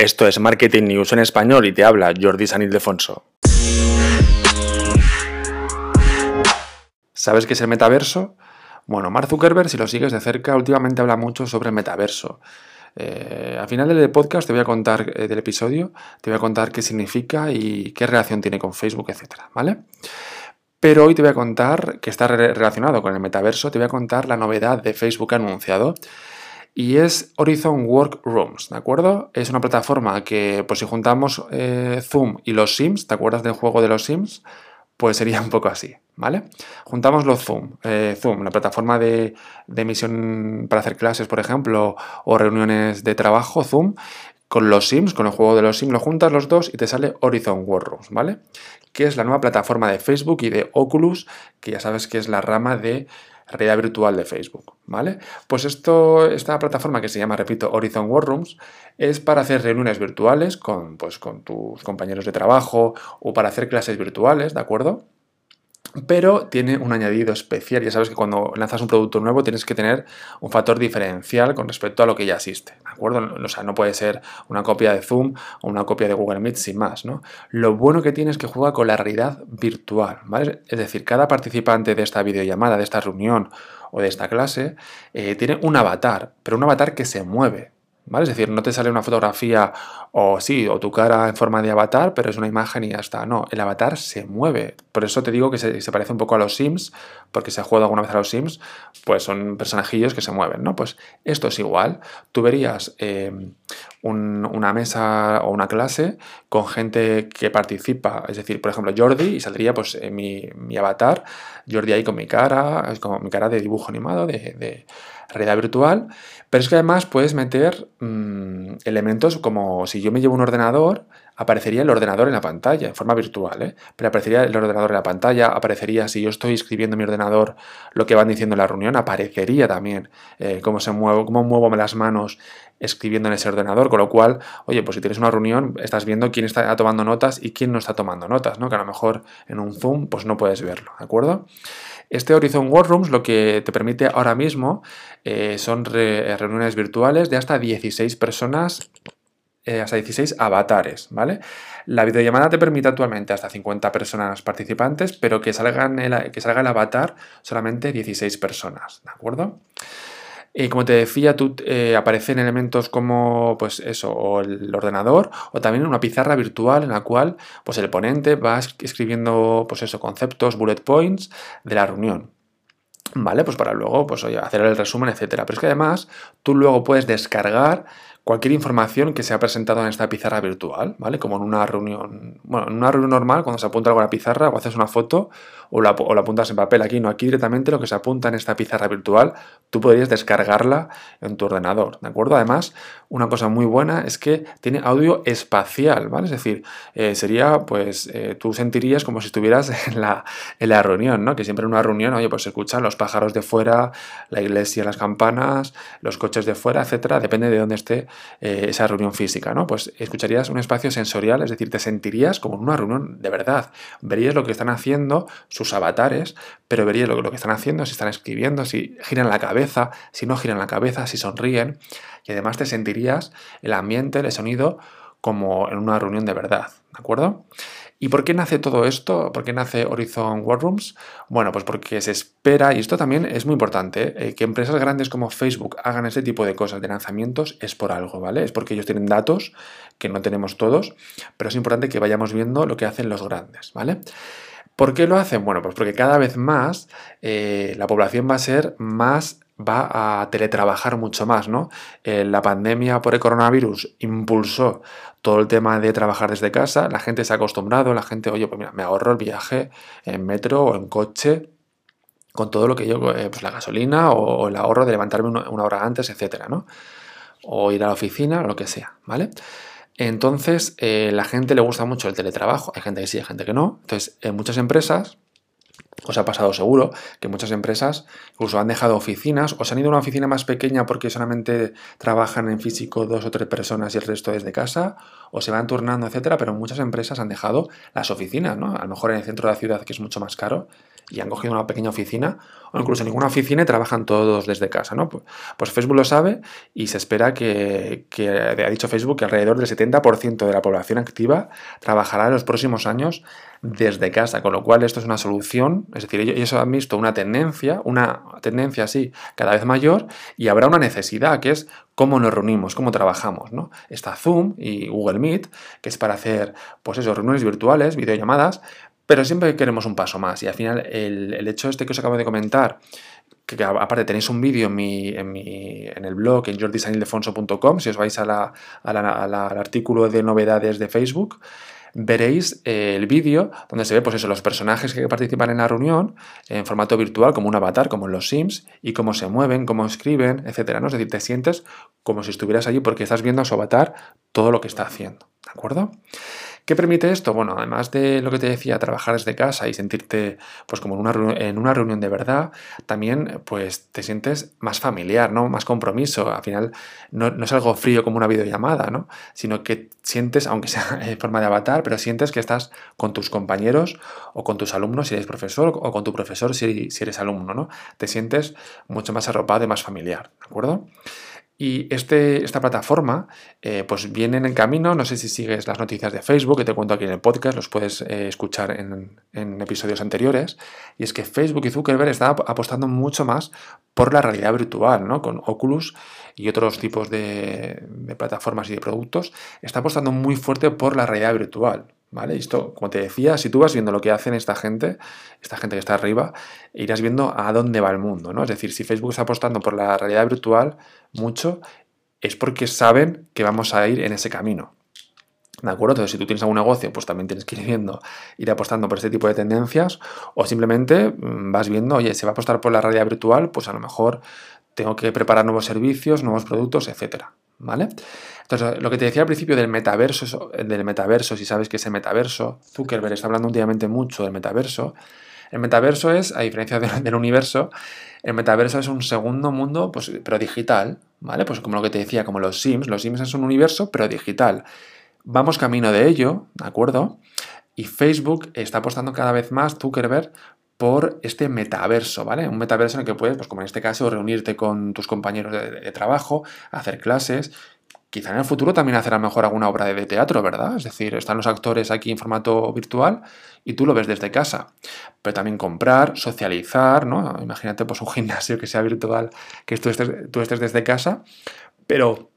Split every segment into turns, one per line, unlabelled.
Esto es Marketing News en español y te habla Jordi San Ildefonso. ¿Sabes qué es el metaverso? Bueno, Mark Zuckerberg, si lo sigues de cerca, últimamente habla mucho sobre el metaverso. Eh, al final del podcast te voy a contar, eh, del episodio, te voy a contar qué significa y qué relación tiene con Facebook, etcétera, ¿vale? Pero hoy te voy a contar, que está relacionado con el metaverso, te voy a contar la novedad de Facebook anunciado y es Horizon Workrooms, ¿de acuerdo? Es una plataforma que, pues si juntamos eh, Zoom y los Sims, ¿te acuerdas del juego de los Sims? Pues sería un poco así, ¿vale? Juntamos los Zoom, eh, Zoom, la plataforma de, de emisión para hacer clases, por ejemplo, o reuniones de trabajo, Zoom, con los Sims, con el juego de los Sims, lo juntas los dos y te sale Horizon Workrooms, ¿vale? Que es la nueva plataforma de Facebook y de Oculus, que ya sabes que es la rama de realidad virtual de Facebook, ¿vale? Pues esto, esta plataforma que se llama, repito, Horizon Workrooms, es para hacer reuniones virtuales con, pues, con tus compañeros de trabajo o para hacer clases virtuales, ¿de acuerdo? Pero tiene un añadido especial. Ya sabes que cuando lanzas un producto nuevo tienes que tener un factor diferencial con respecto a lo que ya existe, ¿de acuerdo? O sea, no puede ser una copia de Zoom o una copia de Google Meet sin más, ¿no? Lo bueno que tiene es que juega con la realidad virtual, ¿vale? Es decir, cada participante de esta videollamada, de esta reunión o de esta clase, eh, tiene un avatar, pero un avatar que se mueve, Es decir, no te sale una fotografía o sí, o tu cara en forma de avatar, pero es una imagen y ya está. No, el avatar se mueve. Por eso te digo que se, parece un poco a los Sims, porque se ha jugado alguna vez a los Sims, pues son personajillos que se mueven, ¿no? Pues esto es igual. Tú verías em, una mesa o una clase con gente que participa, es decir, por ejemplo, Jordi, y saldría pues mi, mi, avatar, Jordi ahí con mi cara, como mi cara de dibujo animado, de realidad virtual, pero es que además puedes meter mm, elementos como si yo me llevo un ordenador, aparecería el ordenador en la pantalla, en forma virtual, ¿eh? pero aparecería el ordenador en la pantalla, aparecería si yo estoy escribiendo en mi ordenador lo que van diciendo en la reunión, aparecería también eh, cómo se muevo, cómo muevo las manos escribiendo en ese ordenador, con lo cual, oye, pues si tienes una reunión, estás viendo quién está tomando notas y quién no está tomando notas, ¿no? Que a lo mejor en un Zoom pues no puedes verlo, ¿de acuerdo? Este Horizon Workrooms lo que te permite ahora mismo eh, son reuniones virtuales de hasta 16 personas eh, hasta 16 avatares, ¿vale? La videollamada te permite actualmente hasta 50 personas participantes, pero que, salgan que salga el avatar solamente 16 personas, ¿de acuerdo? Y como te decía, tú, eh, aparecen elementos como pues eso, o el ordenador, o también una pizarra virtual en la cual pues el ponente va escribiendo pues eso, conceptos, bullet points de la reunión. ¿Vale? Pues para luego, pues hacer el resumen, etcétera. Pero es que además, tú luego puedes descargar cualquier información que se ha presentado en esta pizarra virtual, ¿vale? Como en una reunión, bueno, en una reunión normal, cuando se apunta algo a la pizarra o haces una foto o la, o la, apuntas en papel aquí, no, aquí directamente lo que se apunta en esta pizarra virtual, tú podrías descargarla en tu ordenador, ¿de acuerdo? Además, una cosa muy buena es que tiene audio espacial, ¿vale? Es decir, eh, sería, pues, eh, tú sentirías como si estuvieras en la, en la reunión, ¿no? Que siempre en una reunión, oye, pues se escuchan los pájaros de fuera, la iglesia, las campanas, los coches de fuera, etcétera, depende de dónde esté eh, esa reunión física, ¿no? Pues escucharías un espacio sensorial, es decir, te sentirías como en una reunión de verdad. Verías lo que están haciendo sus avatares, pero verías lo, lo que están haciendo, si están escribiendo, si giran la cabeza, si no giran la cabeza, si sonríen. Y además te sentirías el ambiente, el sonido, como en una reunión de verdad, ¿de acuerdo? ¿Y por qué nace todo esto? ¿Por qué nace Horizon Workrooms? Bueno, pues porque se espera, y esto también es muy importante, eh, que empresas grandes como Facebook hagan ese tipo de cosas de lanzamientos es por algo, ¿vale? Es porque ellos tienen datos que no tenemos todos, pero es importante que vayamos viendo lo que hacen los grandes, ¿vale? ¿Por qué lo hacen? Bueno, pues porque cada vez más eh, la población va a ser más va a teletrabajar mucho más, ¿no? Eh, la pandemia por el coronavirus impulsó todo el tema de trabajar desde casa, la gente se ha acostumbrado, la gente, oye, pues mira, me ahorro el viaje en metro o en coche con todo lo que yo, eh, pues la gasolina o, el ahorro de levantarme una, hora antes, etcétera, ¿no? O ir a la oficina, lo que sea, ¿vale? Entonces, eh, la gente le gusta mucho el teletrabajo, hay gente que sí, hay gente que no. Entonces, en muchas empresas os ha pasado seguro que muchas empresas incluso han dejado oficinas o se han ido a una oficina más pequeña porque solamente trabajan en físico dos o tres personas y el resto es de casa o se van turnando, etcétera, pero muchas empresas han dejado las oficinas, ¿no? A lo mejor en el centro de la ciudad que es mucho más caro y han cogido una pequeña oficina o incluso ninguna oficina y trabajan todos desde casa, ¿no? Pues Facebook lo sabe y se espera que, ha dicho Facebook que alrededor del 70% de la población activa trabajará en los próximos años desde casa, con lo cual esto es una solución, es decir, ellos han visto una tendencia, una tendencia así cada vez mayor y habrá una necesidad que es cómo nos reunimos, cómo trabajamos, ¿no? Está Zoom y Google Meet, que es para hacer, pues reuniones virtuales, videollamadas, pero siempre queremos un paso más y al final el, hecho este que os acabo de comentar, que, aparte tenéis un vídeo en, mi, en, mi, en el blog en jordisanildefonso.com, si os vais al artículo de novedades de Facebook, veréis eh, el vídeo donde se ve pues eso, los personajes que participan en la reunión en formato virtual, como un avatar, como en los Sims, y cómo se mueven, cómo escriben, etcétera. ¿no? Es decir, te sientes como si estuvieras allí porque estás viendo a su avatar todo lo que está haciendo. ¿De acuerdo? ¿Qué permite esto? Bueno, además de lo que te decía, trabajar desde casa y sentirte pues como en una, en una reunión de verdad, también pues te sientes más familiar, ¿no? Más compromiso. Al final no, es algo frío como una videollamada, ¿no? Sino que sientes, aunque sea en forma de avatar, pero sientes que estás con tus compañeros o con tus alumnos si eres profesor o con tu profesor si, si eres alumno, ¿no? Te sientes mucho más arropado y más familiar, ¿de acuerdo? Y este, esta plataforma eh, pues viene en camino, no sé si sigues las noticias de Facebook, que te cuento aquí en el podcast, los puedes eh, escuchar en, episodios anteriores, y es que Facebook y Zuckerberg están apostando mucho más por la realidad virtual, ¿no? con Oculus y otros tipos de, de plataformas y de productos, está apostando muy fuerte por la realidad virtual. ¿Vale? Esto, como te decía, si tú vas viendo lo que hacen esta gente, esta gente que está arriba, irás viendo a dónde va el mundo, ¿no? Es decir, si Facebook está apostando por la realidad virtual mucho, es porque saben que vamos a ir en ese camino. ¿De acuerdo? Entonces, si tú tienes algún negocio, pues también tienes que ir viendo, ir apostando por este tipo de tendencias, o simplemente mm, vas viendo, oye, se va a apostar por la realidad virtual, pues a lo mejor tengo que preparar nuevos servicios, nuevos productos, etcétera. ¿Vale? Entonces, lo que te decía al principio del metaverso, del metaverso, si sabes que ese metaverso, Zuckerberg está hablando últimamente mucho del metaverso. El metaverso es, a diferencia del universo, el metaverso es un segundo mundo, pues, pero digital, ¿vale? Pues como lo que te decía, como los Sims, los Sims es un universo, pero digital. Vamos camino de ello, ¿de acuerdo? Y Facebook está apostando cada vez más, Zuckerberg, por este metaverso, ¿vale? Un metaverso en el que puedes, pues como en este caso, reunirte con tus compañeros de trabajo, hacer clases, Quizá en el futuro también hacer mejor alguna obra de teatro, ¿verdad? Es decir, están los actores aquí en formato virtual y tú lo ves desde casa. Pero también comprar, socializar, ¿no? Imagínate pues un gimnasio que sea virtual, que tú estés, tú estés desde casa, pero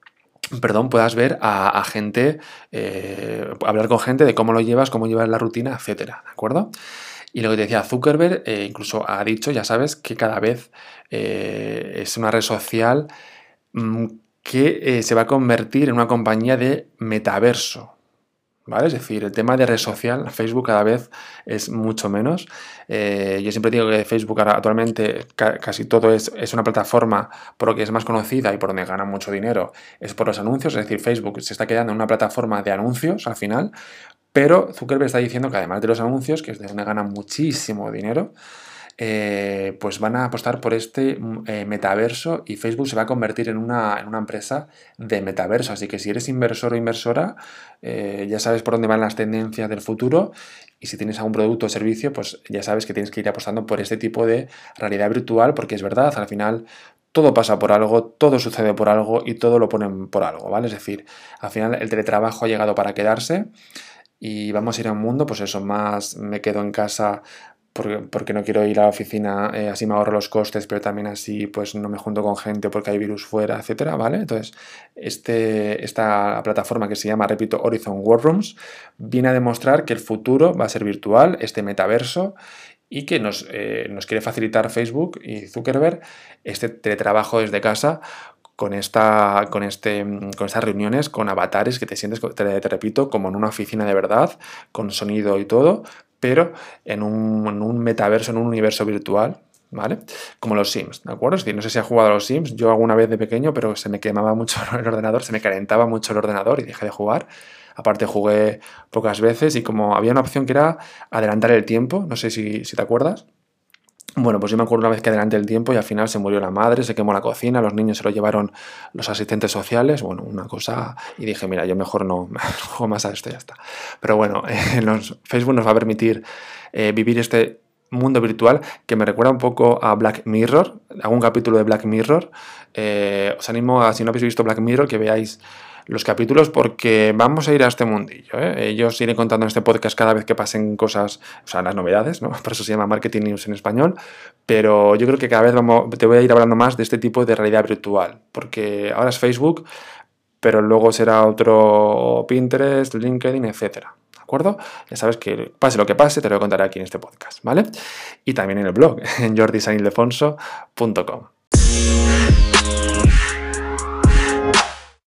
perdón, puedas ver a, gente, eh, hablar con gente de cómo lo llevas, cómo llevas la rutina, etcétera, ¿de acuerdo? Y lo que te decía Zuckerberg, eh, incluso ha dicho, ya sabes, que cada vez eh, es una red social mm, que eh, se va a convertir en una compañía de metaverso. ¿Vale? Es decir, el tema de red social, Facebook cada vez es mucho menos. Yo siempre digo que Facebook actualmente casi todo es, una plataforma por lo que es más conocida y por donde gana mucho dinero, es por los anuncios. Es decir, Facebook se está quedando en una plataforma de anuncios al final, pero Zuckerberg está diciendo que además de los anuncios, que donde gana muchísimo dinero, eh, pues van a apostar por este mm, eh, metaverso y Facebook se va a convertir en una, en una, empresa de metaverso. Así que si eres inversor o inversora, eh, ya sabes por dónde van las tendencias del futuro y si tienes algún producto o servicio, pues ya sabes que tienes que ir apostando por este tipo de realidad virtual porque es verdad, al final todo pasa por algo, todo sucede por algo y todo lo ponen por algo, ¿vale? Es decir, al final el teletrabajo ha llegado para quedarse y vamos a ir a un mundo, pues eso, más me quedo en casa porque, no quiero ir a la oficina, eh, así me ahorro los costes, pero también así pues no me junto con gente porque hay virus fuera, etcétera, ¿vale? Entonces, este, esta plataforma que se llama, repito, Horizon Workrooms, viene a demostrar que el futuro va a ser virtual, este metaverso, y que nos, eh, nos quiere facilitar Facebook y Zuckerberg este teletrabajo desde casa con, esta, con, este, con estas reuniones, con avatares que te sientes, te, te, repito, como en una oficina de verdad, con sonido y todo, pero en un, metaverso, en un universo virtual, ¿vale? Como los Sims, ¿de acuerdo? Es decir, no sé si has jugado a los Sims, yo alguna vez de pequeño, pero se me quemaba mucho el ordenador, se me calentaba mucho el ordenador y dejé de jugar. Aparte jugué pocas veces y como había una opción que era adelantar el tiempo, no sé si, si te acuerdas, bueno, pues yo me acuerdo una vez que adelante el tiempo y al final se murió la madre, se quemó la cocina, los niños se lo llevaron los asistentes sociales, bueno, una cosa, y dije, mira, yo mejor no juego más a esto y ya está. Pero bueno, Facebook nos va a permitir eh, vivir este mundo virtual que me recuerda un poco a Black Mirror, algún capítulo de Black Mirror. Eh, os animo a, si no habéis visto Black Mirror, que veáis los capítulos porque vamos a ir a este mundillo. ¿eh? Ellos iré contando en este podcast cada vez que pasen cosas, o sea, las novedades, ¿no? Por eso se llama Marketing News en español. Pero yo creo que cada vez vamos, te voy a ir hablando más de este tipo de realidad virtual, porque ahora es Facebook, pero luego será otro Pinterest, LinkedIn, etcétera. ¿De acuerdo? Ya sabes que pase lo que pase, te lo contaré aquí en este podcast, ¿vale? Y también en el blog, en jordisanildefonso.com.